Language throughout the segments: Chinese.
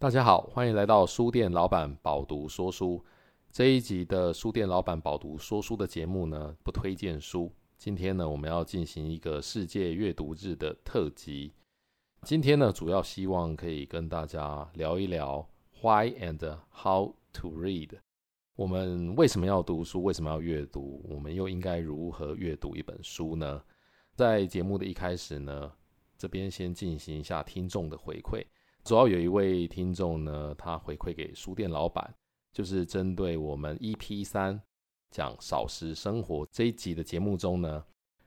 大家好，欢迎来到书店老板饱读说书。这一集的书店老板饱读说书的节目呢，不推荐书。今天呢，我们要进行一个世界阅读日的特辑。今天呢，主要希望可以跟大家聊一聊 Why and How to Read。我们为什么要读书？为什么要阅读？我们又应该如何阅读一本书呢？在节目的一开始呢，这边先进行一下听众的回馈。主要有一位听众呢，他回馈给书店老板，就是针对我们 EP 三讲少食生活这一集的节目中呢，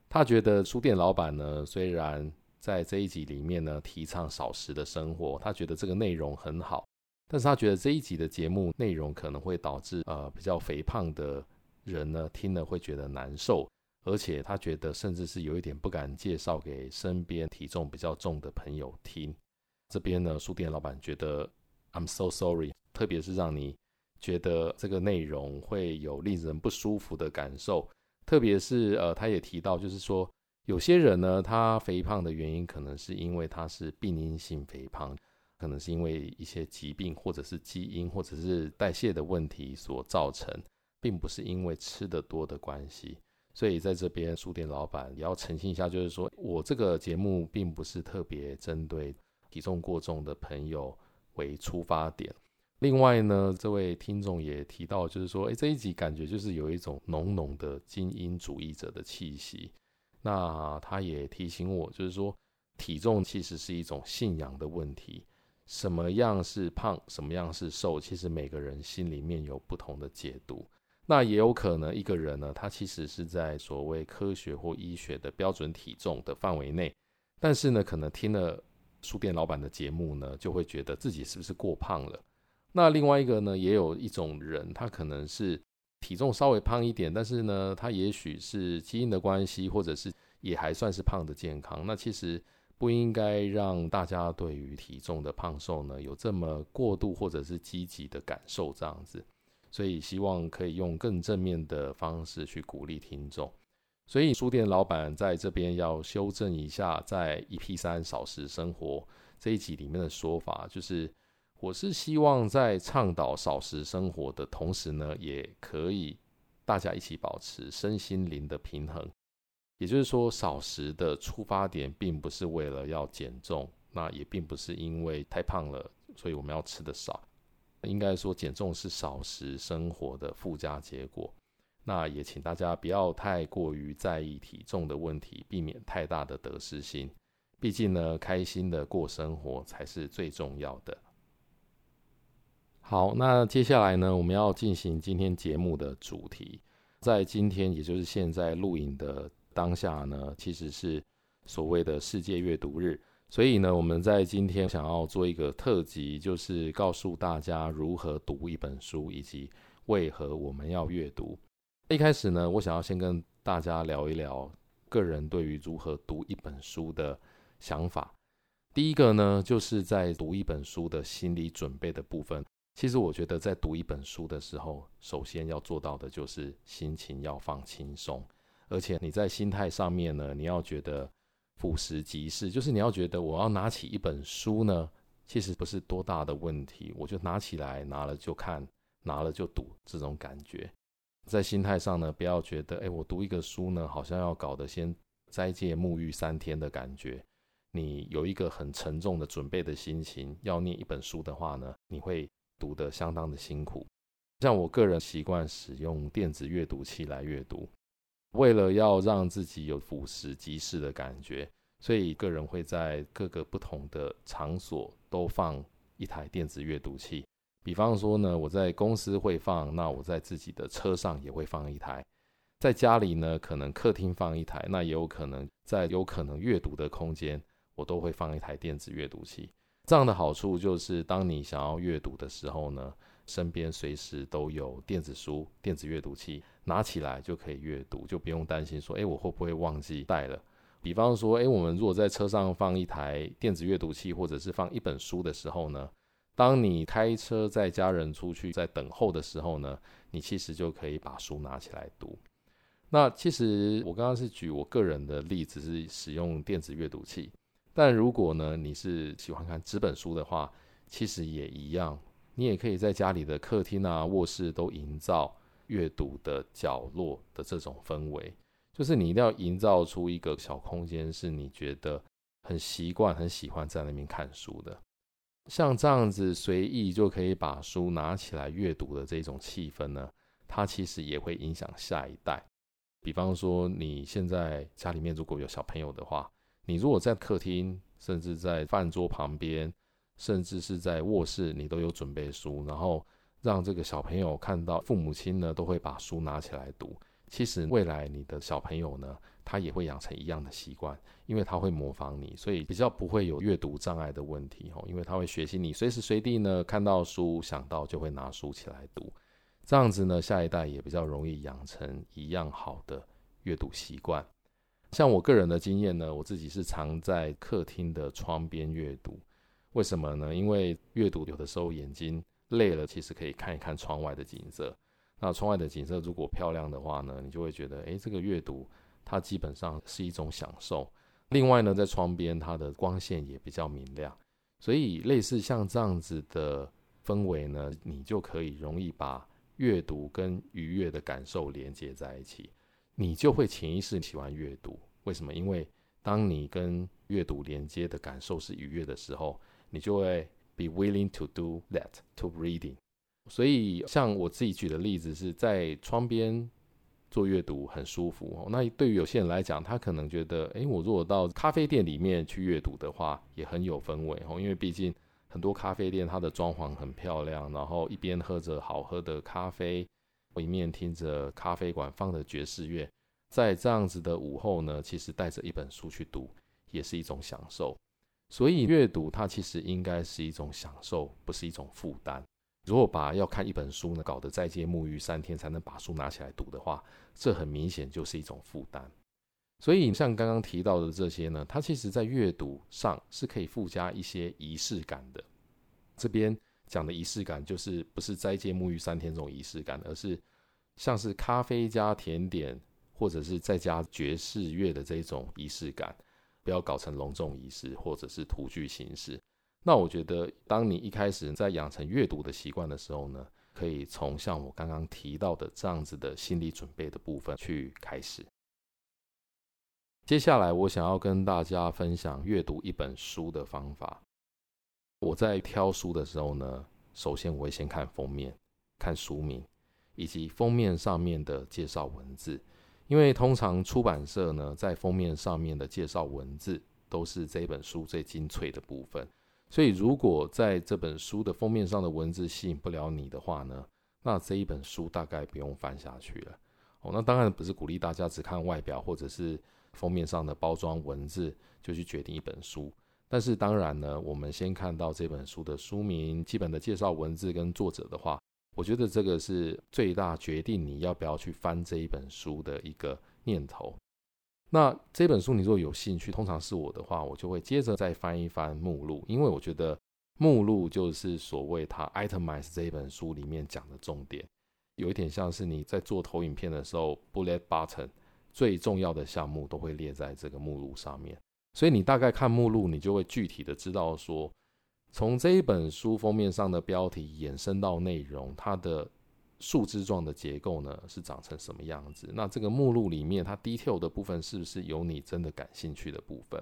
他觉得书店老板呢，虽然在这一集里面呢提倡少食的生活，他觉得这个内容很好，但是他觉得这一集的节目内容可能会导致呃比较肥胖的人呢听了会觉得难受，而且他觉得甚至是有一点不敢介绍给身边体重比较重的朋友听。这边呢，书店老板觉得 I'm so sorry，特别是让你觉得这个内容会有令人不舒服的感受，特别是呃，他也提到，就是说有些人呢，他肥胖的原因可能是因为他是病因性肥胖，可能是因为一些疾病或者是基因或者是代谢的问题所造成，并不是因为吃得多的关系。所以在这边，书店老板也要澄清一下，就是说我这个节目并不是特别针对。体重过重的朋友为出发点。另外呢，这位听众也提到，就是说，诶，这一集感觉就是有一种浓浓的精英主义者的气息。那他也提醒我，就是说，体重其实是一种信仰的问题。什么样是胖，什么样是瘦，其实每个人心里面有不同的解读。那也有可能一个人呢，他其实是在所谓科学或医学的标准体重的范围内，但是呢，可能听了。书店老板的节目呢，就会觉得自己是不是过胖了？那另外一个呢，也有一种人，他可能是体重稍微胖一点，但是呢，他也许是基因的关系，或者是也还算是胖的健康。那其实不应该让大家对于体重的胖瘦呢，有这么过度或者是积极的感受这样子。所以希望可以用更正面的方式去鼓励听众。所以书店老板在这边要修正一下，在 EP 三少食生活这一集里面的说法，就是我是希望在倡导少食生活的同时呢，也可以大家一起保持身心灵的平衡。也就是说，少食的出发点并不是为了要减重，那也并不是因为太胖了，所以我们要吃得少。应该说，减重是少食生活的附加结果。那也请大家不要太过于在意体重的问题，避免太大的得失心。毕竟呢，开心的过生活才是最重要的。好，那接下来呢，我们要进行今天节目的主题。在今天，也就是现在录影的当下呢，其实是所谓的世界阅读日。所以呢，我们在今天想要做一个特辑，就是告诉大家如何读一本书，以及为何我们要阅读。一开始呢，我想要先跟大家聊一聊个人对于如何读一本书的想法。第一个呢，就是在读一本书的心理准备的部分。其实我觉得在读一本书的时候，首先要做到的就是心情要放轻松，而且你在心态上面呢，你要觉得俯拾即是，就是你要觉得我要拿起一本书呢，其实不是多大的问题，我就拿起来，拿了就看，拿了就读，这种感觉。在心态上呢，不要觉得，哎，我读一个书呢，好像要搞得先斋戒沐浴三天的感觉。你有一个很沉重的准备的心情，要念一本书的话呢，你会读得相当的辛苦。像我个人习惯使用电子阅读器来阅读，为了要让自己有俯拾即是的感觉，所以个人会在各个不同的场所都放一台电子阅读器。比方说呢，我在公司会放，那我在自己的车上也会放一台，在家里呢，可能客厅放一台，那也有可能在有可能阅读的空间，我都会放一台电子阅读器。这样的好处就是，当你想要阅读的时候呢，身边随时都有电子书、电子阅读器，拿起来就可以阅读，就不用担心说，诶，我会不会忘记带了？比方说，诶，我们如果在车上放一台电子阅读器，或者是放一本书的时候呢，当你开车载家人出去在等候的时候呢，你其实就可以把书拿起来读。那其实我刚刚是举我个人的例子，是使用电子阅读器。但如果呢，你是喜欢看纸本书的话，其实也一样，你也可以在家里的客厅啊、卧室都营造阅读的角落的这种氛围，就是你一定要营造出一个小空间，是你觉得很习惯、很喜欢在那边看书的。像这样子随意就可以把书拿起来阅读的这种气氛呢，它其实也会影响下一代。比方说，你现在家里面如果有小朋友的话，你如果在客厅，甚至在饭桌旁边，甚至是在卧室，你都有准备书，然后让这个小朋友看到父母亲呢都会把书拿起来读。其实未来你的小朋友呢，他也会养成一样的习惯，因为他会模仿你，所以比较不会有阅读障碍的问题哦。因为他会学习你随时随地呢看到书，想到就会拿书起来读，这样子呢，下一代也比较容易养成一样好的阅读习惯。像我个人的经验呢，我自己是常在客厅的窗边阅读，为什么呢？因为阅读有的时候眼睛累了，其实可以看一看窗外的景色。那窗外的景色如果漂亮的话呢，你就会觉得，诶，这个阅读它基本上是一种享受。另外呢，在窗边它的光线也比较明亮，所以类似像这样子的氛围呢，你就可以容易把阅读跟愉悦的感受连接在一起，你就会潜意识喜欢阅读。为什么？因为当你跟阅读连接的感受是愉悦的时候，你就会 be willing to do that to reading。所以，像我自己举的例子是在窗边做阅读很舒服哦。那对于有些人来讲，他可能觉得，诶，我如果到咖啡店里面去阅读的话，也很有氛围哦。因为毕竟很多咖啡店它的装潢很漂亮，然后一边喝着好喝的咖啡，一面听着咖啡馆放的爵士乐，在这样子的午后呢，其实带着一本书去读，也是一种享受。所以，阅读它其实应该是一种享受，不是一种负担。如果把要看一本书呢搞得斋戒沐浴三天才能把书拿起来读的话，这很明显就是一种负担。所以像刚刚提到的这些呢，它其实在阅读上是可以附加一些仪式感的。这边讲的仪式感就是不是斋戒沐浴三天这种仪式感，而是像是咖啡加甜点，或者是再加爵士乐的这种仪式感，不要搞成隆重仪式或者是徒具形式。那我觉得，当你一开始在养成阅读的习惯的时候呢，可以从像我刚刚提到的这样子的心理准备的部分去开始。接下来，我想要跟大家分享阅读一本书的方法。我在挑书的时候呢，首先我会先看封面，看书名以及封面上面的介绍文字，因为通常出版社呢，在封面上面的介绍文字都是这本书最精粹的部分。所以，如果在这本书的封面上的文字吸引不了你的话呢，那这一本书大概不用翻下去了。哦，那当然不是鼓励大家只看外表或者是封面上的包装文字就去决定一本书。但是，当然呢，我们先看到这本书的书名、基本的介绍文字跟作者的话，我觉得这个是最大决定你要不要去翻这一本书的一个念头。那这本书你如果有兴趣，通常是我的话，我就会接着再翻一翻目录，因为我觉得目录就是所谓它 itemize 这一本书里面讲的重点，有一点像是你在做投影片的时候，bullet button 最重要的项目都会列在这个目录上面，所以你大概看目录，你就会具体的知道说，从这一本书封面上的标题延伸到内容，它的。树枝状的结构呢，是长成什么样子？那这个目录里面它 detail 的部分是不是有你真的感兴趣的部分？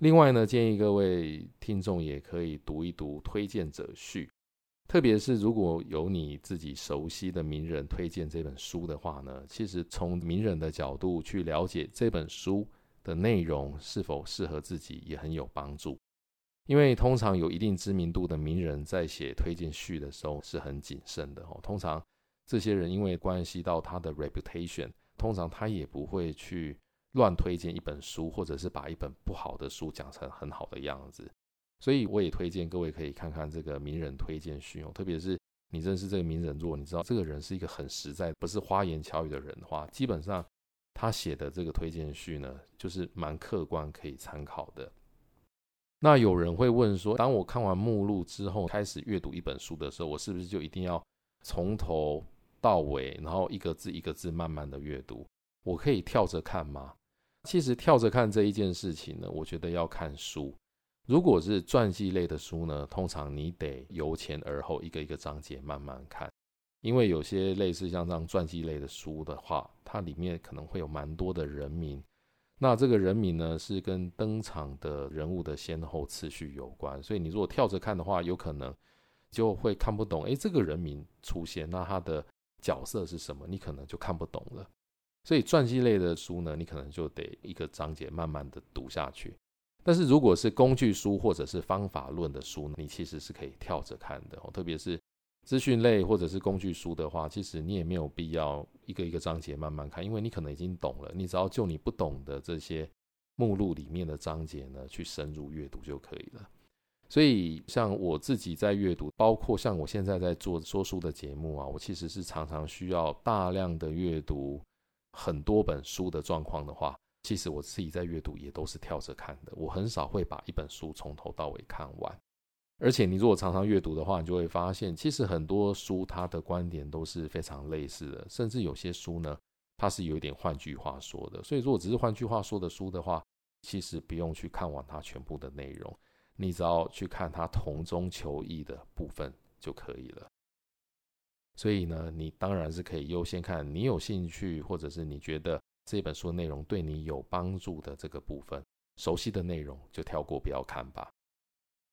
另外呢，建议各位听众也可以读一读推荐者序，特别是如果有你自己熟悉的名人推荐这本书的话呢，其实从名人的角度去了解这本书的内容是否适合自己也很有帮助。因为通常有一定知名度的名人在写推荐序的时候是很谨慎的哦。通常这些人因为关系到他的 reputation，通常他也不会去乱推荐一本书，或者是把一本不好的书讲成很好的样子。所以我也推荐各位可以看看这个名人推荐序哦。特别是你认识这个名人，如果你知道这个人是一个很实在，不是花言巧语的人的话，基本上他写的这个推荐序呢，就是蛮客观可以参考的。那有人会问说，当我看完目录之后，开始阅读一本书的时候，我是不是就一定要从头到尾，然后一个字一个字慢慢的阅读？我可以跳着看吗？其实跳着看这一件事情呢，我觉得要看书。如果是传记类的书呢，通常你得由前而后，一个一个章节慢慢看，因为有些类似像这样传记类的书的话，它里面可能会有蛮多的人名。那这个人名呢，是跟登场的人物的先后次序有关，所以你如果跳着看的话，有可能就会看不懂。诶，这个人名出现，那他的角色是什么？你可能就看不懂了。所以传记类的书呢，你可能就得一个章节慢慢的读下去。但是如果是工具书或者是方法论的书，你其实是可以跳着看的，哦特别是。资讯类或者是工具书的话，其实你也没有必要一个一个章节慢慢看，因为你可能已经懂了，你只要就你不懂的这些目录里面的章节呢，去深入阅读就可以了。所以像我自己在阅读，包括像我现在在做说书的节目啊，我其实是常常需要大量的阅读很多本书的状况的话，其实我自己在阅读也都是跳着看的，我很少会把一本书从头到尾看完。而且你如果常常阅读的话，你就会发现，其实很多书它的观点都是非常类似的，甚至有些书呢，它是有一点换句话说的。所以如果只是换句话说的书的话，其实不用去看完它全部的内容，你只要去看它同中求异的部分就可以了。所以呢，你当然是可以优先看你有兴趣，或者是你觉得这本书内容对你有帮助的这个部分，熟悉的内容就跳过不要看吧。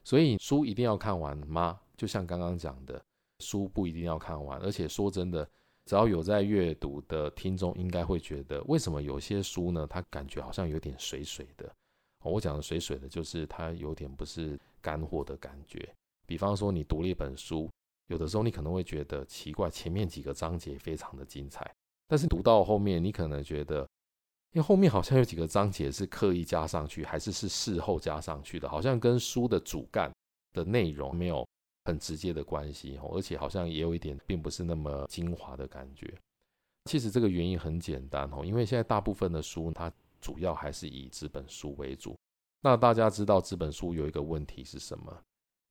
所以书一定要看完吗？就像刚刚讲的，书不一定要看完。而且说真的，只要有在阅读的听众，应该会觉得，为什么有些书呢？它感觉好像有点水水的。我讲的水水的，就是它有点不是干货的感觉。比方说，你读了一本书，有的时候你可能会觉得奇怪，前面几个章节非常的精彩，但是读到后面，你可能觉得。因为后面好像有几个章节是刻意加上去，还是是事后加上去的，好像跟书的主干的内容没有很直接的关系哦，而且好像也有一点并不是那么精华的感觉。其实这个原因很简单哦，因为现在大部分的书它主要还是以纸本书为主。那大家知道纸本书有一个问题是什么？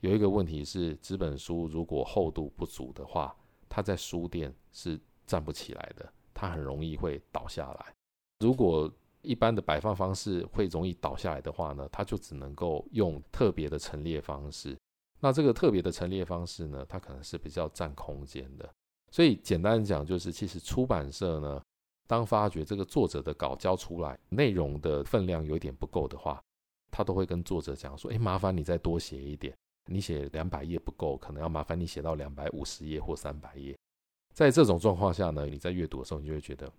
有一个问题是纸本书如果厚度不足的话，它在书店是站不起来的，它很容易会倒下来。如果一般的摆放方式会容易倒下来的话呢，它就只能够用特别的陈列方式。那这个特别的陈列方式呢，它可能是比较占空间的。所以简单讲，就是其实出版社呢，当发觉这个作者的稿交出来内容的分量有点不够的话，他都会跟作者讲说：“诶，麻烦你再多写一点，你写两百页不够，可能要麻烦你写到两百五十页或三百页。”在这种状况下呢，你在阅读的时候，你就会觉得。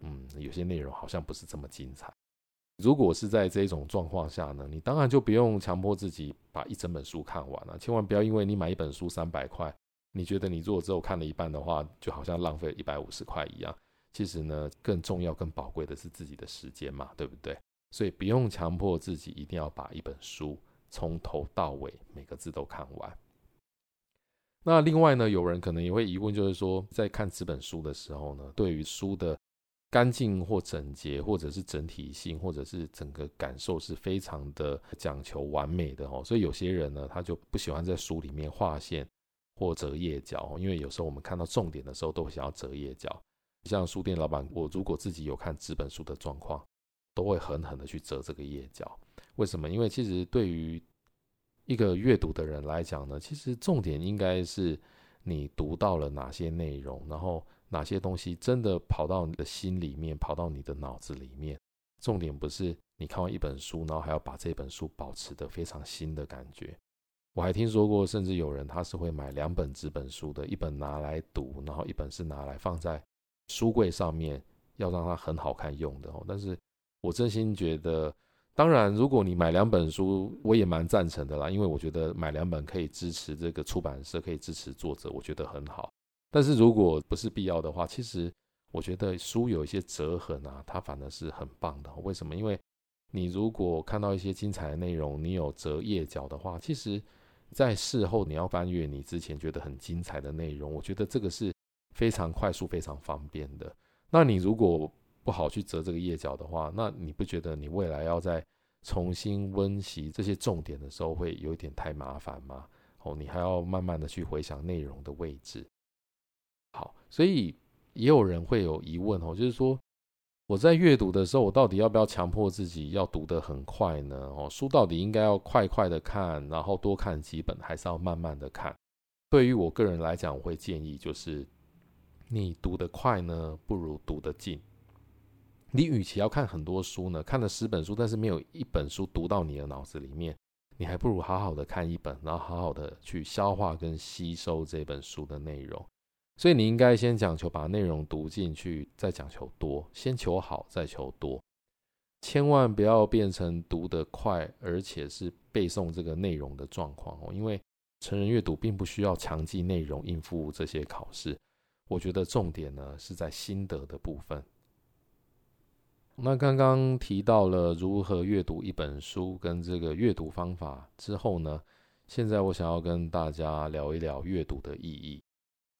嗯，有些内容好像不是这么精彩。如果是在这种状况下呢，你当然就不用强迫自己把一整本书看完了。千万不要因为你买一本书三百块，你觉得你如果只有看了一半的话，就好像浪费一百五十块一样。其实呢，更重要、更宝贵的是自己的时间嘛，对不对？所以不用强迫自己一定要把一本书从头到尾每个字都看完。那另外呢，有人可能也会疑问，就是说，在看这本书的时候呢，对于书的干净或整洁，或者是整体性，或者是整个感受是非常的讲求完美的哦。所以有些人呢，他就不喜欢在书里面划线或折页角，因为有时候我们看到重点的时候，都会想要折页角。像书店老板，我如果自己有看纸本书的状况，都会狠狠的去折这个页角。为什么？因为其实对于一个阅读的人来讲呢，其实重点应该是你读到了哪些内容，然后。哪些东西真的跑到你的心里面，跑到你的脑子里面？重点不是你看完一本书，然后还要把这本书保持得非常新的感觉。我还听说过，甚至有人他是会买两本纸本书的，一本拿来读，然后一本是拿来放在书柜上面，要让它很好看用的哦。但是我真心觉得，当然如果你买两本书，我也蛮赞成的啦，因为我觉得买两本可以支持这个出版社，可以支持作者，我觉得很好。但是如果不是必要的话，其实我觉得书有一些折痕啊，它反而是很棒的。为什么？因为你如果看到一些精彩的内容，你有折页角的话，其实，在事后你要翻阅你之前觉得很精彩的内容，我觉得这个是非常快速、非常方便的。那你如果不好去折这个页角的话，那你不觉得你未来要再重新温习这些重点的时候会有一点太麻烦吗？哦，你还要慢慢的去回想内容的位置。好，所以也有人会有疑问哦，就是说，我在阅读的时候，我到底要不要强迫自己要读得很快呢？哦，书到底应该要快快的看，然后多看几本，还是要慢慢的看？对于我个人来讲，我会建议就是，你读得快呢，不如读得进。你与其要看很多书呢，看了十本书，但是没有一本书读到你的脑子里面，你还不如好好的看一本，然后好好的去消化跟吸收这本书的内容。所以你应该先讲求把内容读进去，再讲求多，先求好再求多，千万不要变成读得快，而且是背诵这个内容的状况哦。因为成人阅读并不需要强记内容应付这些考试，我觉得重点呢是在心得的部分。那刚刚提到了如何阅读一本书跟这个阅读方法之后呢，现在我想要跟大家聊一聊阅读的意义。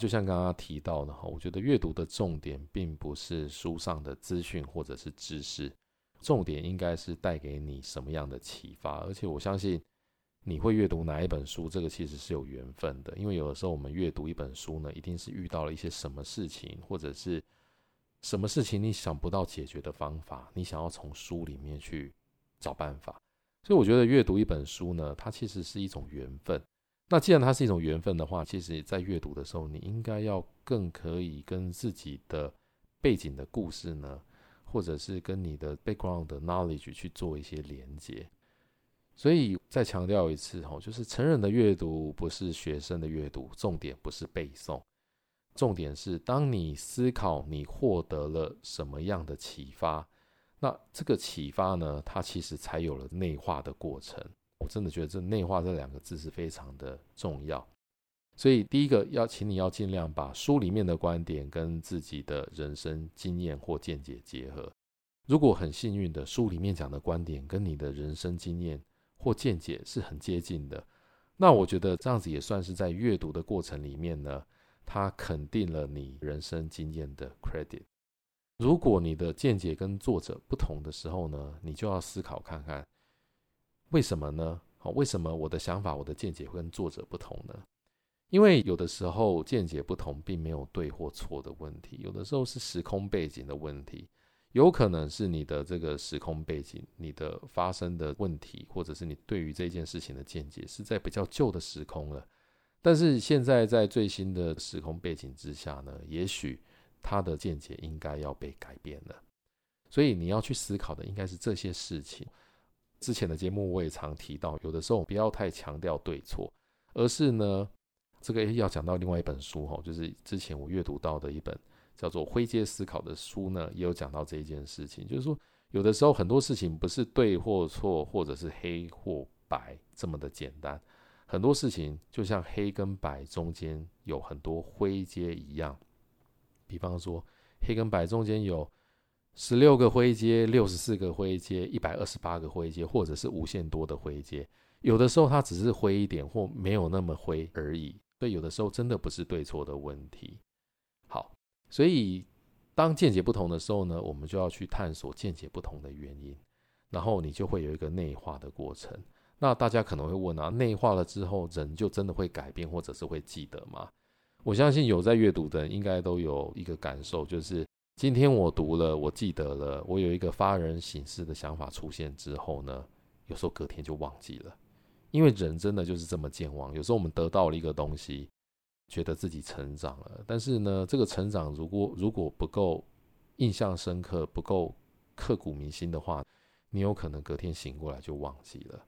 就像刚刚提到的哈，我觉得阅读的重点并不是书上的资讯或者是知识，重点应该是带给你什么样的启发。而且我相信你会阅读哪一本书，这个其实是有缘分的。因为有的时候我们阅读一本书呢，一定是遇到了一些什么事情，或者是什么事情你想不到解决的方法，你想要从书里面去找办法。所以我觉得阅读一本书呢，它其实是一种缘分。那既然它是一种缘分的话，其实在阅读的时候，你应该要更可以跟自己的背景的故事呢，或者是跟你的 background 的 knowledge 去做一些连接。所以再强调一次哦，就是成人的阅读不是学生的阅读，重点不是背诵，重点是当你思考你获得了什么样的启发，那这个启发呢，它其实才有了内化的过程。我真的觉得这“内化”这两个字是非常的重要，所以第一个要请你要尽量把书里面的观点跟自己的人生经验或见解结合。如果很幸运的书里面讲的观点跟你的人生经验或见解是很接近的，那我觉得这样子也算是在阅读的过程里面呢，它肯定了你人生经验的 credit。如果你的见解跟作者不同的时候呢，你就要思考看看。为什么呢？好，为什么我的想法、我的见解会跟作者不同呢？因为有的时候见解不同，并没有对或错的问题，有的时候是时空背景的问题，有可能是你的这个时空背景、你的发生的问题，或者是你对于这件事情的见解是在比较旧的时空了。但是现在在最新的时空背景之下呢，也许他的见解应该要被改变了。所以你要去思考的应该是这些事情。之前的节目我也常提到，有的时候不要太强调对错，而是呢，这个要讲到另外一本书哈，就是之前我阅读到的一本叫做《灰阶思考》的书呢，也有讲到这一件事情，就是说有的时候很多事情不是对或错，或者是黑或白这么的简单，很多事情就像黑跟白中间有很多灰阶一样，比方说黑跟白中间有。十六个灰阶，六十四个灰阶，一百二十八个灰阶，或者是无限多的灰阶。有的时候它只是灰一点，或没有那么灰而已。所以有的时候真的不是对错的问题。好，所以当见解不同的时候呢，我们就要去探索见解不同的原因，然后你就会有一个内化的过程。那大家可能会问啊，内化了之后，人就真的会改变，或者是会记得吗？我相信有在阅读的人应该都有一个感受，就是。今天我读了，我记得了，我有一个发人省思的想法出现之后呢，有时候隔天就忘记了，因为人真的就是这么健忘。有时候我们得到了一个东西，觉得自己成长了，但是呢，这个成长如果如果不够印象深刻，不够刻骨铭心的话，你有可能隔天醒过来就忘记了。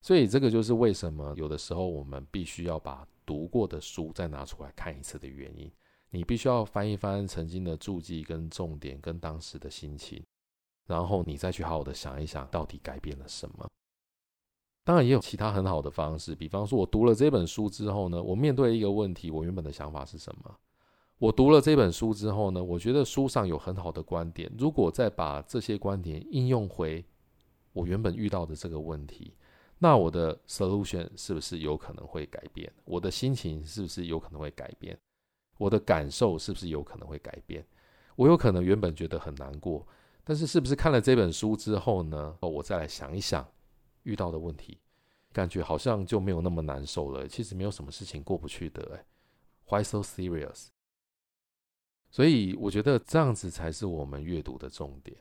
所以这个就是为什么有的时候我们必须要把读过的书再拿出来看一次的原因。你必须要翻一翻曾经的注记跟重点跟当时的心情，然后你再去好好的想一想，到底改变了什么。当然也有其他很好的方式，比方说我读了这本书之后呢，我面对一个问题，我原本的想法是什么？我读了这本书之后呢，我觉得书上有很好的观点，如果再把这些观点应用回我原本遇到的这个问题，那我的 solution 是不是有可能会改变？我的心情是不是有可能会改变？我的感受是不是有可能会改变？我有可能原本觉得很难过，但是是不是看了这本书之后呢？哦，我再来想一想遇到的问题，感觉好像就没有那么难受了。其实没有什么事情过不去的，哎，Why so serious？所以我觉得这样子才是我们阅读的重点。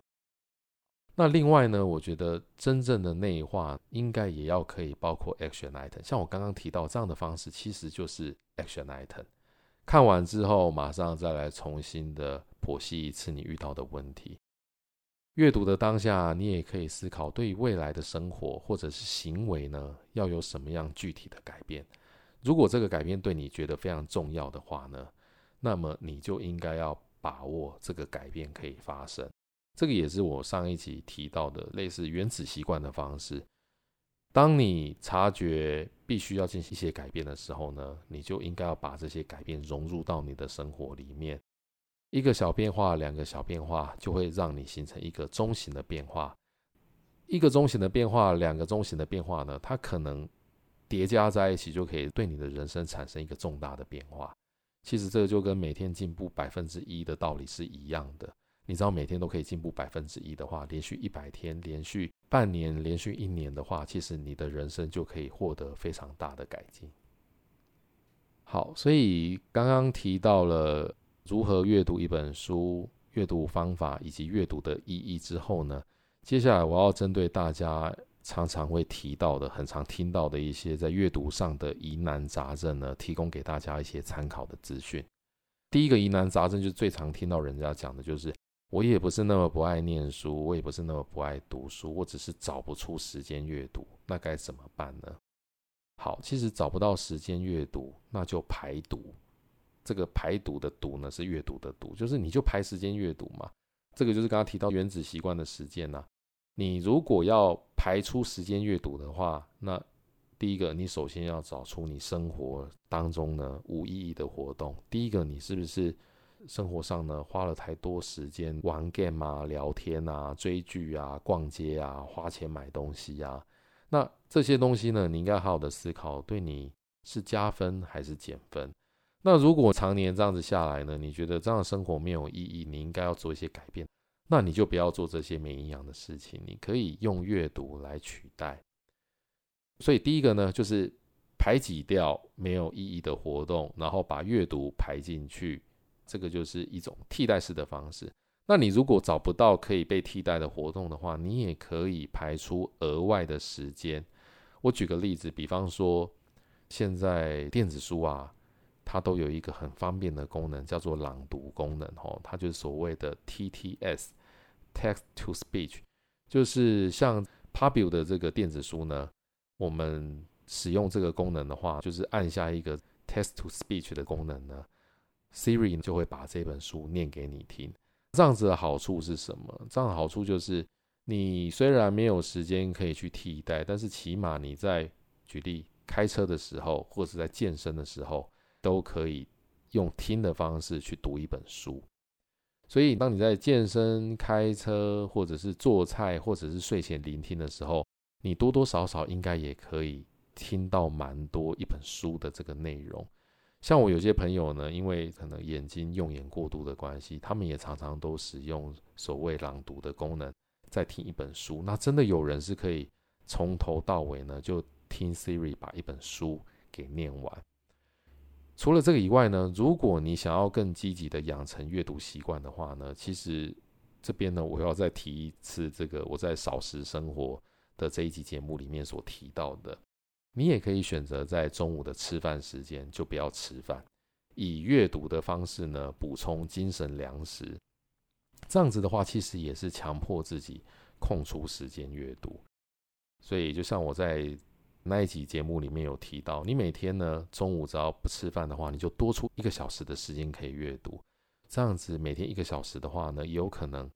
那另外呢，我觉得真正的内化应该也要可以包括 action item，像我刚刚提到这样的方式，其实就是 action item。看完之后，马上再来重新的剖析一次你遇到的问题。阅读的当下，你也可以思考对于未来的生活或者是行为呢，要有什么样具体的改变。如果这个改变对你觉得非常重要的话呢，那么你就应该要把握这个改变可以发生。这个也是我上一集提到的类似原子习惯的方式。当你察觉必须要进行一些改变的时候呢，你就应该要把这些改变融入到你的生活里面。一个小变化，两个小变化，就会让你形成一个中型的变化。一个中型的变化，两个中型的变化呢，它可能叠加在一起，就可以对你的人生产生一个重大的变化。其实这个就跟每天进步百分之一的道理是一样的。你知道每天都可以进步百分之一的话，连续一百天、连续半年、连续一年的话，其实你的人生就可以获得非常大的改进。好，所以刚刚提到了如何阅读一本书、阅读方法以及阅读的意义之后呢，接下来我要针对大家常常会提到的、很常听到的一些在阅读上的疑难杂症呢，提供给大家一些参考的资讯。第一个疑难杂症就是最常听到人家讲的，就是。我也不是那么不爱念书，我也不是那么不爱读书，我只是找不出时间阅读，那该怎么办呢？好，其实找不到时间阅读，那就排毒。这个排毒的毒呢，是阅读的读，就是你就排时间阅读嘛。这个就是刚刚提到原子习惯的时间呐。你如果要排出时间阅读的话，那第一个，你首先要找出你生活当中呢无意义的活动。第一个，你是不是？生活上呢，花了太多时间玩 game 啊、聊天啊、追剧啊、逛街啊、花钱买东西啊，那这些东西呢，你应该好好的思考，对你是加分还是减分？那如果常年这样子下来呢，你觉得这样的生活没有意义，你应该要做一些改变，那你就不要做这些没营养的事情，你可以用阅读来取代。所以第一个呢，就是排挤掉没有意义的活动，然后把阅读排进去。这个就是一种替代式的方式。那你如果找不到可以被替代的活动的话，你也可以排出额外的时间。我举个例子，比方说，现在电子书啊，它都有一个很方便的功能，叫做朗读功能，哦，它就是所谓的 TTS（Text to Speech）。就是像 Pubu 的这个电子书呢，我们使用这个功能的话，就是按下一个 Text to Speech 的功能呢。Siri 就会把这本书念给你听，这样子的好处是什么？这样好处就是，你虽然没有时间可以去替代，但是起码你在举例开车的时候，或者在健身的时候，都可以用听的方式去读一本书。所以，当你在健身、开车，或者是做菜，或者是睡前聆听的时候，你多多少少应该也可以听到蛮多一本书的这个内容。像我有些朋友呢，因为可能眼睛用眼过度的关系，他们也常常都使用所谓朗读的功能，在听一本书。那真的有人是可以从头到尾呢，就听 Siri 把一本书给念完。除了这个以外呢，如果你想要更积极的养成阅读习惯的话呢，其实这边呢，我要再提一次这个我在少食生活的这一集节目里面所提到的。你也可以选择在中午的吃饭时间就不要吃饭，以阅读的方式呢补充精神粮食。这样子的话，其实也是强迫自己空出时间阅读。所以，就像我在那一集节目里面有提到，你每天呢中午只要不吃饭的话，你就多出一个小时的时间可以阅读。这样子每天一个小时的话呢，也有可能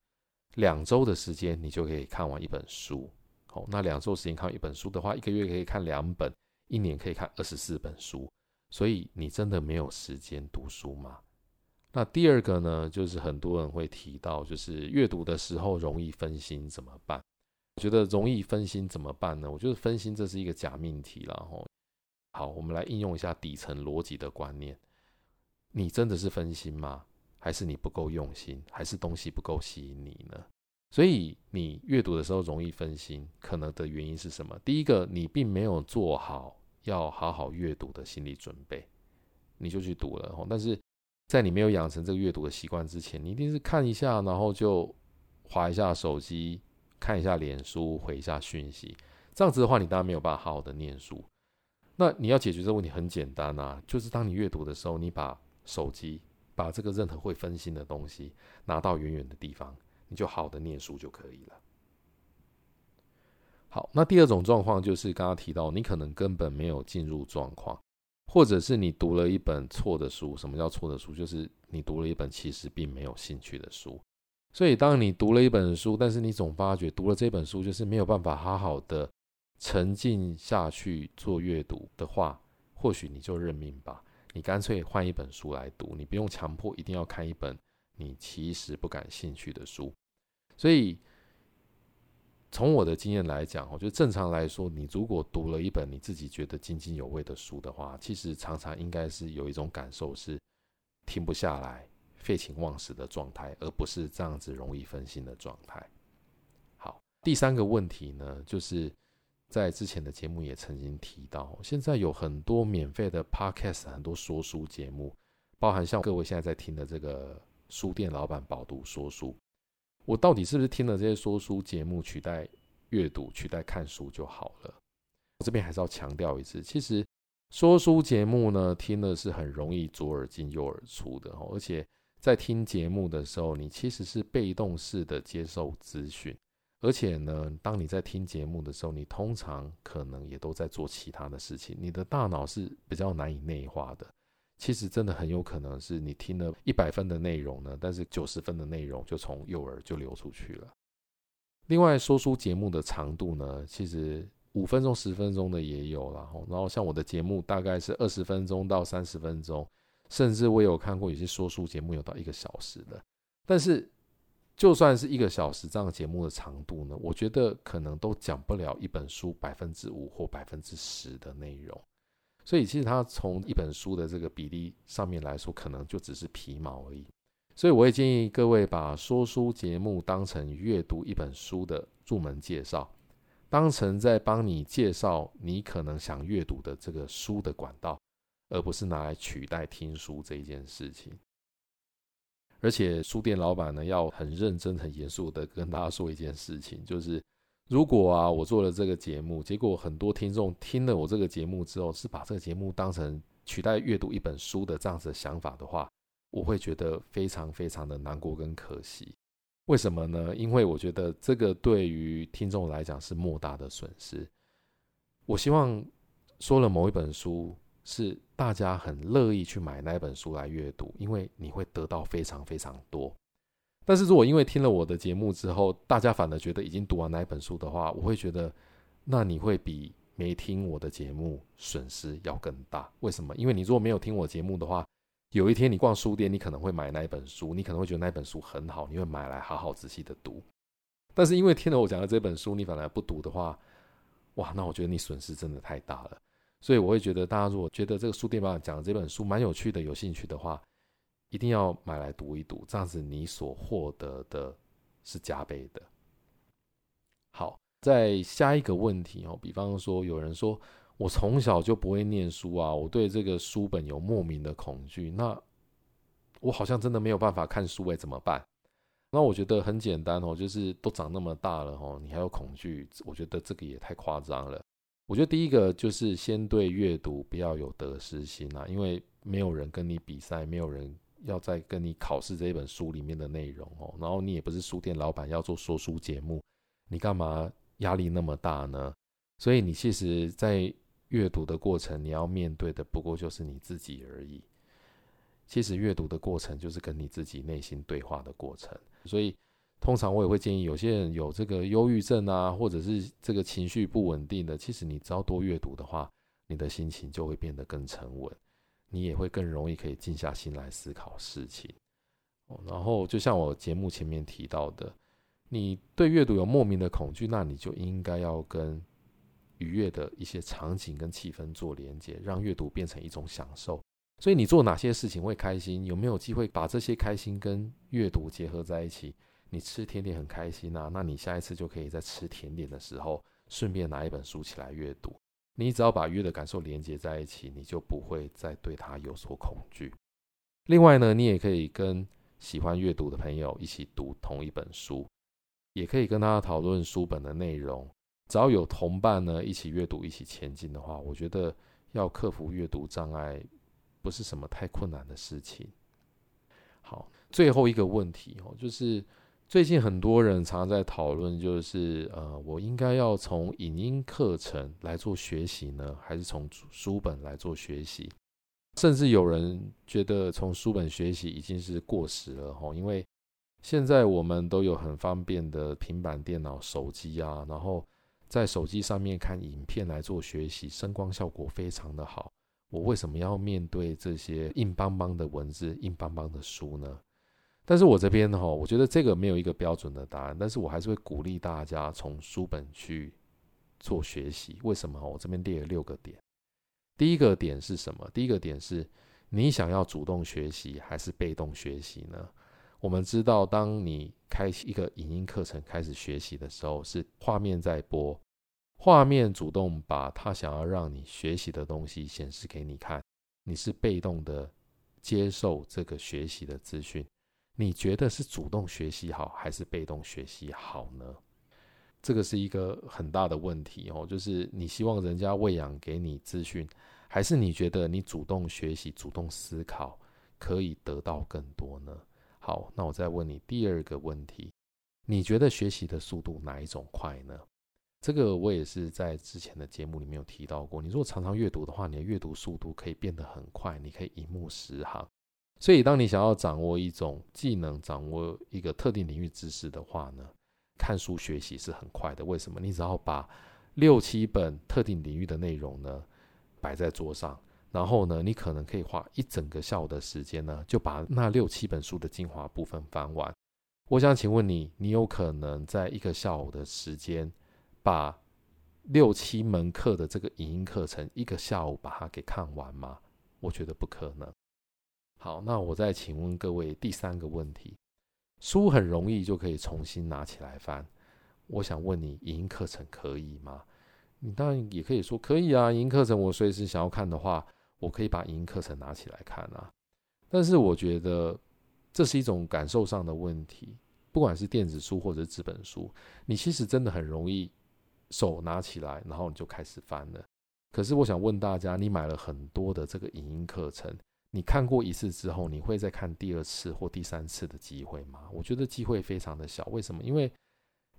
两周的时间你就可以看完一本书。好，那两周时间看一本书的话，一个月可以看两本，一年可以看二十四本书。所以你真的没有时间读书吗？那第二个呢，就是很多人会提到，就是阅读的时候容易分心怎么办？我觉得容易分心怎么办呢？我觉得分心这是一个假命题了吼。好，我们来应用一下底层逻辑的观念。你真的是分心吗？还是你不够用心？还是东西不够吸引你呢？所以你阅读的时候容易分心，可能的原因是什么？第一个，你并没有做好要好好阅读的心理准备，你就去读了。但是在你没有养成这个阅读的习惯之前，你一定是看一下，然后就划一下手机，看一下脸书，回一下讯息。这样子的话，你当然没有办法好好的念书。那你要解决这个问题很简单啊，就是当你阅读的时候，你把手机，把这个任何会分心的东西拿到远远的地方，你就好好的念书就可以了。好，那第二种状况就是刚刚提到，你可能根本没有进入状况，或者是你读了一本错的书。什么叫错的书？就是你读了一本其实并没有兴趣的书。所以，当你读了一本书，但是你总发觉读了这本书就是没有办法好好的沉浸下去做阅读的话，或许你就认命吧，你干脆换一本书来读，你不用强迫一定要看一本你其实不感兴趣的书。所以。从我的经验来讲，我觉得正常来说，你如果读了一本你自己觉得津津有味的书的话，其实常常应该是有一种感受是停不下来、废寝忘食的状态，而不是这样子容易分心的状态。好，第三个问题呢，就是在之前的节目也曾经提到，现在有很多免费的 podcast，很多说书节目，包含像各位现在在听的这个书店老板饱读说书。我到底是不是听了这些说书节目取代阅读、取代看书就好了？我这边还是要强调一次，其实说书节目呢，听的是很容易左耳进右耳出的，而且在听节目的时候，你其实是被动式的接受资讯，而且呢，当你在听节目的时候，你通常可能也都在做其他的事情，你的大脑是比较难以内化的。其实真的很有可能是你听了一百分的内容呢，但是九十分的内容就从右耳就流出去了。另外，说书节目的长度呢，其实五分钟、十分钟的也有啦。然后像我的节目大概是二十分钟到三十分钟，甚至我有看过有些说书节目有到一个小时的。但是，就算是一个小时这样节目的长度呢，我觉得可能都讲不了一本书百分之五或百分之十的内容。所以，其实它从一本书的这个比例上面来说，可能就只是皮毛而已。所以，我也建议各位把说书节目当成阅读一本书的入门介绍，当成在帮你介绍你可能想阅读的这个书的管道，而不是拿来取代听书这一件事情。而且，书店老板呢，要很认真、很严肃的跟大家说一件事情，就是。如果啊，我做了这个节目，结果很多听众听了我这个节目之后，是把这个节目当成取代阅读一本书的这样子的想法的话，我会觉得非常非常的难过跟可惜。为什么呢？因为我觉得这个对于听众来讲是莫大的损失。我希望说了某一本书是大家很乐意去买那一本书来阅读，因为你会得到非常非常多。但是如果因为听了我的节目之后，大家反而觉得已经读完那一本书的话，我会觉得，那你会比没听我的节目损失要更大。为什么？因为你如果没有听我节目的话，有一天你逛书店，你可能会买那一本书，你可能会觉得那本书很好，你会买来好好仔细的读。但是因为听了我讲的这本书，你反而不读的话，哇，那我觉得你损失真的太大了。所以我会觉得，大家如果觉得这个书店老板讲的这本书蛮有趣的、有兴趣的话，一定要买来读一读，这样子你所获得的是加倍的。好，在下一个问题哦，比方说有人说我从小就不会念书啊，我对这个书本有莫名的恐惧，那我好像真的没有办法看书诶，怎么办？那我觉得很简单哦，就是都长那么大了哦，你还有恐惧？我觉得这个也太夸张了。我觉得第一个就是先对阅读不要有得失心啊，因为没有人跟你比赛，没有人。要在跟你考试这一本书里面的内容哦，然后你也不是书店老板要做说书节目，你干嘛压力那么大呢？所以你其实，在阅读的过程，你要面对的不过就是你自己而已。其实阅读的过程就是跟你自己内心对话的过程。所以通常我也会建议有些人有这个忧郁症啊，或者是这个情绪不稳定的，其实你只要多阅读的话，你的心情就会变得更沉稳。你也会更容易可以静下心来思考事情，然后就像我节目前面提到的，你对阅读有莫名的恐惧，那你就应该要跟愉悦的一些场景跟气氛做连接，让阅读变成一种享受。所以你做哪些事情会开心？有没有机会把这些开心跟阅读结合在一起？你吃甜点很开心啊，那你下一次就可以在吃甜点的时候，顺便拿一本书起来阅读。你只要把阅的感受连接在一起，你就不会再对它有所恐惧。另外呢，你也可以跟喜欢阅读的朋友一起读同一本书。也可以跟他讨论书本的内容。只要有同伴呢，一起阅读，一起前进的话，我觉得要克服阅读障碍不是什么太困难的事情。好，最后一个问题哦，就是最近很多人常在讨论，就是呃，我应该要从影音课程来做学习呢，还是从书本来做学习？甚至有人觉得从书本学习已经是过时了吼，因为现在我们都有很方便的平板电脑、手机啊，然后。在手机上面看影片来做学习，声光效果非常的好。我为什么要面对这些硬邦邦的文字、硬邦邦的书呢？但是我这边哈，我觉得这个没有一个标准的答案，但是我还是会鼓励大家从书本去做学习。为什么？我这边列了六个点。第一个点是什么？第一个点是你想要主动学习还是被动学习呢？我们知道，当你开启一个影音课程开始学习的时候，是画面在播，画面主动把他想要让你学习的东西显示给你看，你是被动的接受这个学习的资讯。你觉得是主动学习好还是被动学习好呢？这个是一个很大的问题哦，就是你希望人家喂养给你资讯，还是你觉得你主动学习、主动思考可以得到更多呢？好，那我再问你第二个问题，你觉得学习的速度哪一种快呢？这个我也是在之前的节目里面有提到过。你如果常常阅读的话，你的阅读速度可以变得很快，你可以一目十行。所以，当你想要掌握一种技能、掌握一个特定领域知识的话呢，看书学习是很快的。为什么？你只要把六七本特定领域的内容呢摆在桌上。然后呢，你可能可以花一整个下午的时间呢，就把那六七本书的精华部分翻完。我想请问你，你有可能在一个下午的时间，把六七门课的这个影音课程一个下午把它给看完吗？我觉得不可能。好，那我再请问各位第三个问题：书很容易就可以重新拿起来翻，我想问你，影音课程可以吗？你当然也可以说可以啊，影音课程我随时想要看的话。我可以把影音课程拿起来看啊，但是我觉得这是一种感受上的问题。不管是电子书或者纸本书，你其实真的很容易手拿起来，然后你就开始翻了。可是我想问大家，你买了很多的这个影音课程，你看过一次之后，你会再看第二次或第三次的机会吗？我觉得机会非常的小。为什么？因为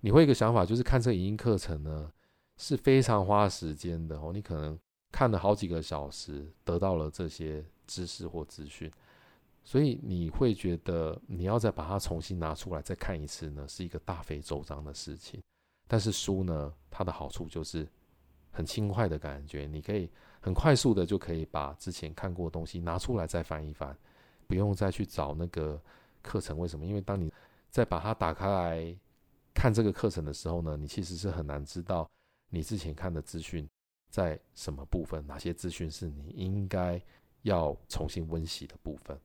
你会有一个想法，就是看这个影音课程呢是非常花时间的哦，你可能。看了好几个小时，得到了这些知识或资讯，所以你会觉得你要再把它重新拿出来再看一次呢，是一个大费周章的事情。但是书呢，它的好处就是很轻快的感觉，你可以很快速的就可以把之前看过的东西拿出来再翻一翻，不用再去找那个课程。为什么？因为当你再把它打开来看这个课程的时候呢，你其实是很难知道你之前看的资讯。在什么部分？哪些资讯是你应该要重新温习的部分？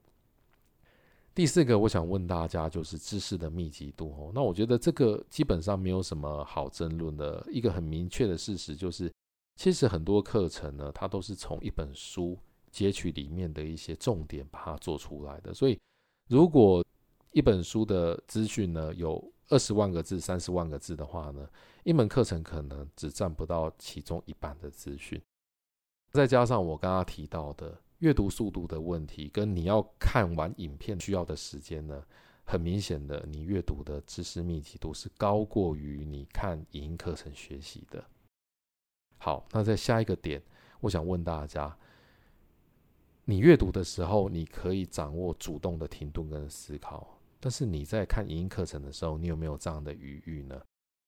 第四个，我想问大家，就是知识的密集度哦。那我觉得这个基本上没有什么好争论的。一个很明确的事实就是，其实很多课程呢，它都是从一本书截取里面的一些重点，把它做出来的。所以，如果一本书的资讯呢，有二十万个字、三十万个字的话呢，一门课程可能只占不到其中一半的资讯。再加上我刚刚提到的阅读速度的问题，跟你要看完影片需要的时间呢，很明显的，你阅读的知识密集度是高过于你看影音课程学习的。好，那在下一个点，我想问大家：你阅读的时候，你可以掌握主动的停顿跟思考。但是你在看影音课程的时候，你有没有这样的余裕呢？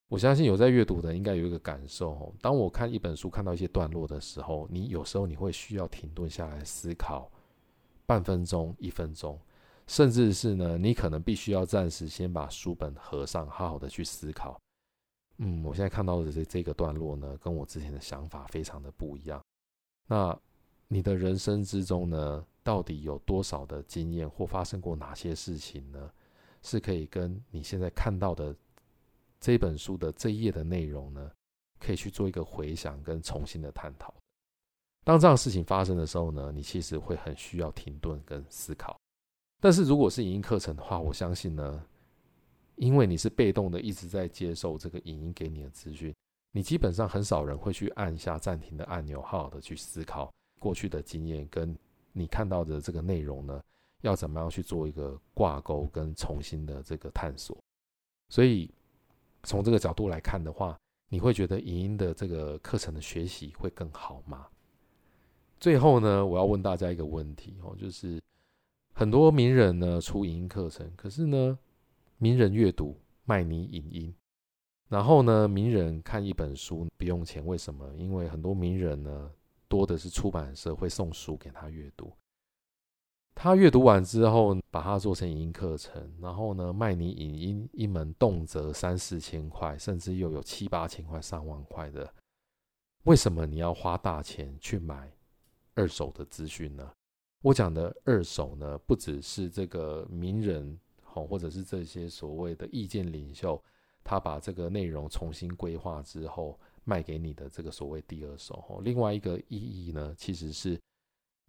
我相信有在阅读的，应该有一个感受哦。当我看一本书看到一些段落的时候，你有时候你会需要停顿下来思考半分钟、一分钟，甚至是呢，你可能必须要暂时先把书本合上，好好的去思考。嗯，我现在看到的这这个段落呢，跟我之前的想法非常的不一样。那你的人生之中呢，到底有多少的经验或发生过哪些事情呢？是可以跟你现在看到的这本书的这一页的内容呢，可以去做一个回想跟重新的探讨。当这样的事情发生的时候呢，你其实会很需要停顿跟思考。但是如果是影音课程的话，我相信呢，因为你是被动的，一直在接受这个影音给你的资讯，你基本上很少人会去按下暂停的按钮，好好的去思考过去的经验跟你看到的这个内容呢，要怎么样去做一个挂钩跟重新的这个探索。所以从这个角度来看的话，你会觉得影音的这个课程的学习会更好吗？最后呢，我要问大家一个问题哦，就是很多名人呢出影音课程，可是呢，名人阅读卖你影音，然后呢，名人看一本书不用钱，为什么？因为很多名人呢，多的是出版社会送书给他阅读，他阅读完之后，把它做成影音课程，然后呢，卖你影音一门，动辄三四千块，甚至又有七八千块、上万块的，为什么你要花大钱去买二手的资讯呢？我讲的二手呢，不只是这个名人。或者是这些所谓的意见领袖，他把这个内容重新规划之后卖给你的这个所谓第二手。另外一个意义呢，其实是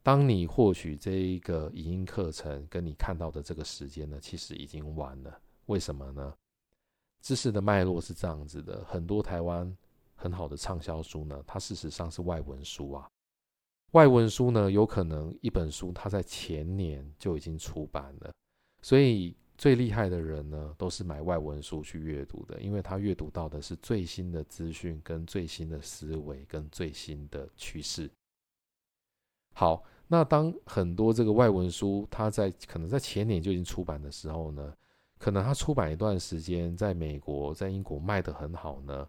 当你获取这一个影音课程，跟你看到的这个时间呢，其实已经晚了。为什么呢？知识的脉络是这样子的：很多台湾很好的畅销书呢，它事实上是外文书啊。外文书呢，有可能一本书它在前年就已经出版了，所以。最厉害的人呢，都是买外文书去阅读的，因为他阅读到的是最新的资讯、跟最新的思维、跟最新的趋势。好，那当很多这个外文书，它在可能在前年就已经出版的时候呢，可能它出版一段时间，在美国、在英国卖得很好呢，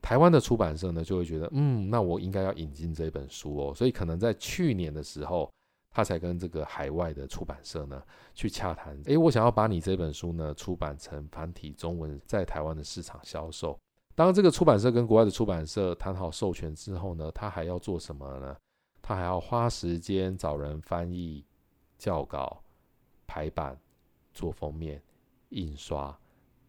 台湾的出版社呢就会觉得，嗯，那我应该要引进这本书哦，所以可能在去年的时候。他才跟这个海外的出版社呢去洽谈，诶，我想要把你这本书呢出版成繁体中文，在台湾的市场销售。当这个出版社跟国外的出版社谈好授权之后呢，他还要做什么呢？他还要花时间找人翻译、校稿、排版、做封面、印刷，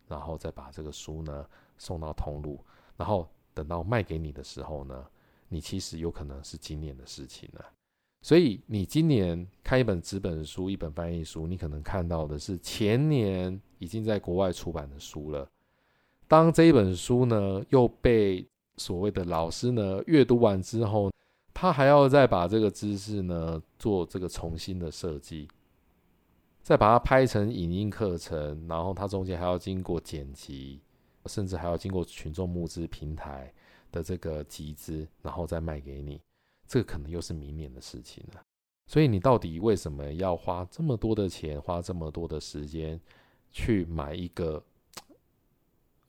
然后再把这个书呢送到通路，然后等到卖给你的时候呢，你其实有可能是今年的事情了。所以你今年看一本纸本书，一本翻译书，你可能看到的是前年已经在国外出版的书了。当这一本书呢又被所谓的老师呢阅读完之后，他还要再把这个知识呢做这个重新的设计，再把它拍成影音课程，然后它中间还要经过剪辑，甚至还要经过群众募资平台的这个集资，然后再卖给你。这个可能又是明年的事情了，所以你到底为什么要花这么多的钱，花这么多的时间去买一个？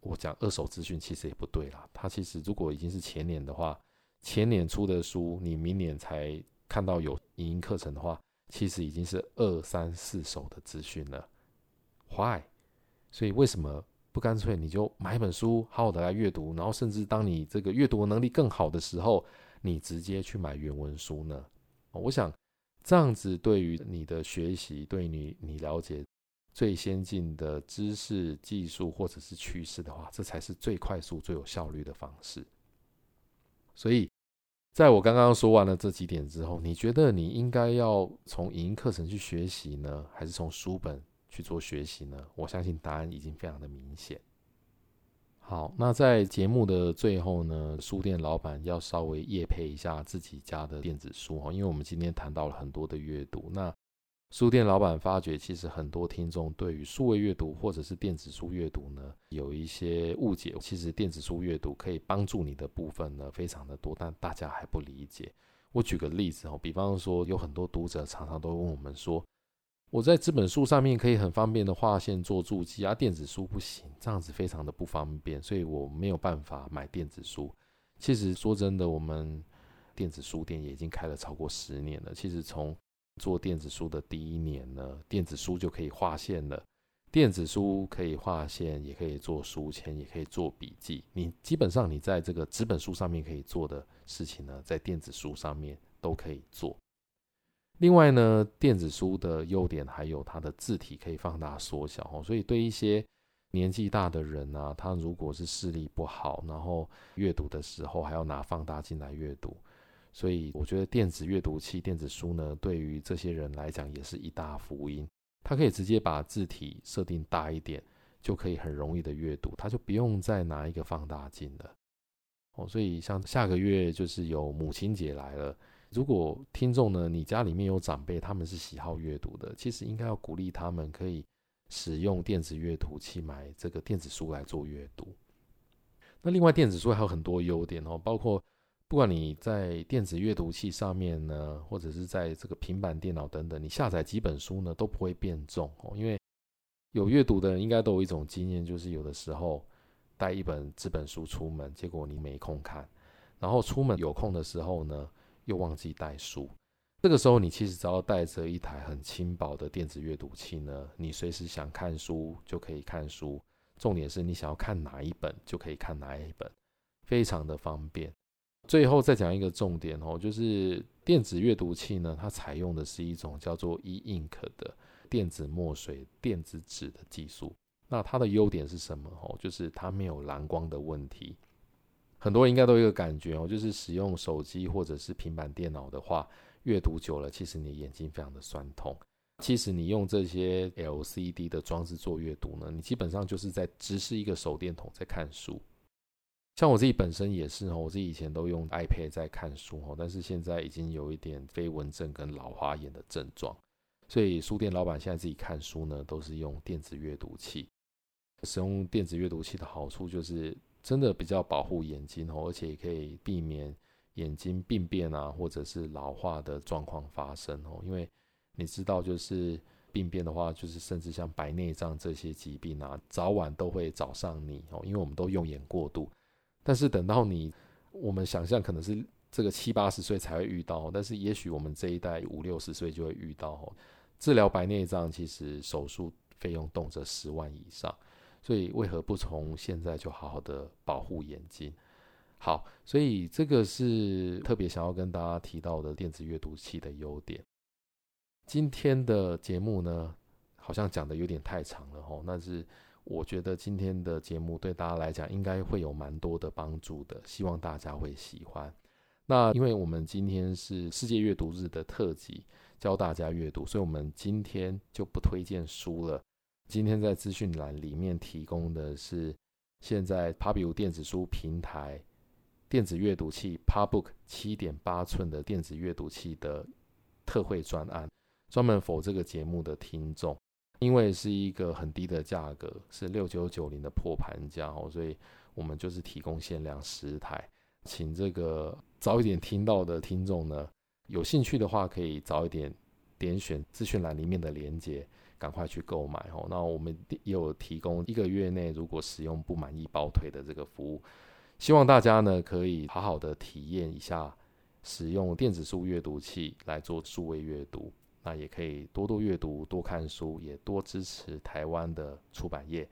我讲二手资讯其实也不对啦，它其实如果已经是前年的话，前年出的书，你明年才看到有影音课程的话，其实已经是二三四手的资讯了。Why？所以为什么不干脆你就买一本书，好好的来阅读，然后甚至当你这个阅读能力更好的时候，你直接去买原文书呢？我想这样子对于你的学习，对你你了解最先进的知识、技术或者是趋势的话，这才是最快速、最有效率的方式。所以，在我刚刚说完了这几点之后，你觉得你应该要从影音课程去学习呢，还是从书本去做学习呢？我相信答案已经非常的明显。好，那在节目的最后呢，书店老板要稍微夜配一下自己家的电子书哈，因为我们今天谈到了很多的阅读，那书店老板发觉其实很多听众对于数位阅读或者是电子书阅读呢有一些误解，其实电子书阅读可以帮助你的部分呢非常的多，但大家还不理解。我举个例子哦，比方说有很多读者常常都问我们说。我在纸本书上面可以很方便的划线做注记啊，电子书不行，这样子非常的不方便，所以我没有办法买电子书。其实说真的，我们电子书店也已经开了超过十年了。其实从做电子书的第一年呢，电子书就可以划线了。电子书可以划线，也可以做书签，也可以做笔记。你基本上你在这个纸本书上面可以做的事情呢，在电子书上面都可以做。另外呢，电子书的优点还有它的字体可以放大缩小哦，所以对一些年纪大的人啊，他如果是视力不好，然后阅读的时候还要拿放大镜来阅读，所以我觉得电子阅读器、电子书呢，对于这些人来讲也是一大福音。它可以直接把字体设定大一点，就可以很容易的阅读，他就不用再拿一个放大镜了。哦，所以像下个月就是有母亲节来了，如果听众呢，你家里面有长辈，他们是喜好阅读的，其实应该要鼓励他们可以使用电子阅读器买这个电子书来做阅读。那另外电子书还有很多优点哦，包括不管你在电子阅读器上面呢，或者是在这个平板电脑等等，你下载几本书呢都不会变重哦，因为有阅读的人应该都有一种经验，就是有的时候。带一本纸本书出门，结果你没空看，然后出门有空的时候呢，又忘记带书。这个时候，你其实只要带着一台很轻薄的电子阅读器呢，你随时想看书就可以看书。重点是你想要看哪一本就可以看哪一本，非常的方便。最后再讲一个重点哦，就是电子阅读器呢，它采用的是一种叫做 E-Ink 的电子墨水电子纸的技术。那它的优点是什么？哦，就是它没有蓝光的问题。很多人应该都有一个感觉哦，就是使用手机或者是平板电脑的话，阅读久了，其实你眼睛非常的酸痛。其实你用这些 LCD 的装置做阅读呢，你基本上就是在直视一个手电筒在看书。像我自己本身也是哦，我自己以前都用 iPad 在看书哦，但是现在已经有一点飞蚊症跟老花眼的症状，所以书店老板现在自己看书呢，都是用电子阅读器。使用电子阅读器的好处就是真的比较保护眼睛哦，而且也可以避免眼睛病变啊，或者是老化的状况发生哦。因为你知道，就是病变的话，就是甚至像白内障这些疾病啊，早晚都会找上你哦。因为我们都用眼过度，但是等到你，我们想象可能是这个七八十岁才会遇到，但是也许我们这一代五六十岁就会遇到哦。治疗白内障其实手术费用动辄十万以上。所以为何不从现在就好好的保护眼睛？好，所以这个是特别想要跟大家提到的电子阅读器的优点。今天的节目呢，好像讲的有点太长了哦，但是我觉得今天的节目对大家来讲应该会有蛮多的帮助的，希望大家会喜欢。那因为我们今天是世界阅读日的特辑，教大家阅读，所以我们今天就不推荐书了。今天在资讯栏里面提供的是现在 Pubu 电子书平台电子阅读器 PUBOOK 七点八寸的电子阅读器的特惠专案，专门 for 这个节目的听众，因为是一个很低的价格，是六九九零的破盘价哦，所以我们就是提供限量十台，请这个早一点听到的听众呢，有兴趣的话可以早一点点选资讯栏里面的链接。赶快去购买哦！那我们也有提供一个月内如果使用不满意包退的这个服务，希望大家呢可以好好的体验一下使用电子书阅读器来做数位阅读，那也可以多多阅读、多看书，也多支持台湾的出版业。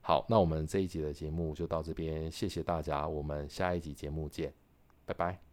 好，那我们这一集的节目就到这边，谢谢大家，我们下一集节目见，拜拜。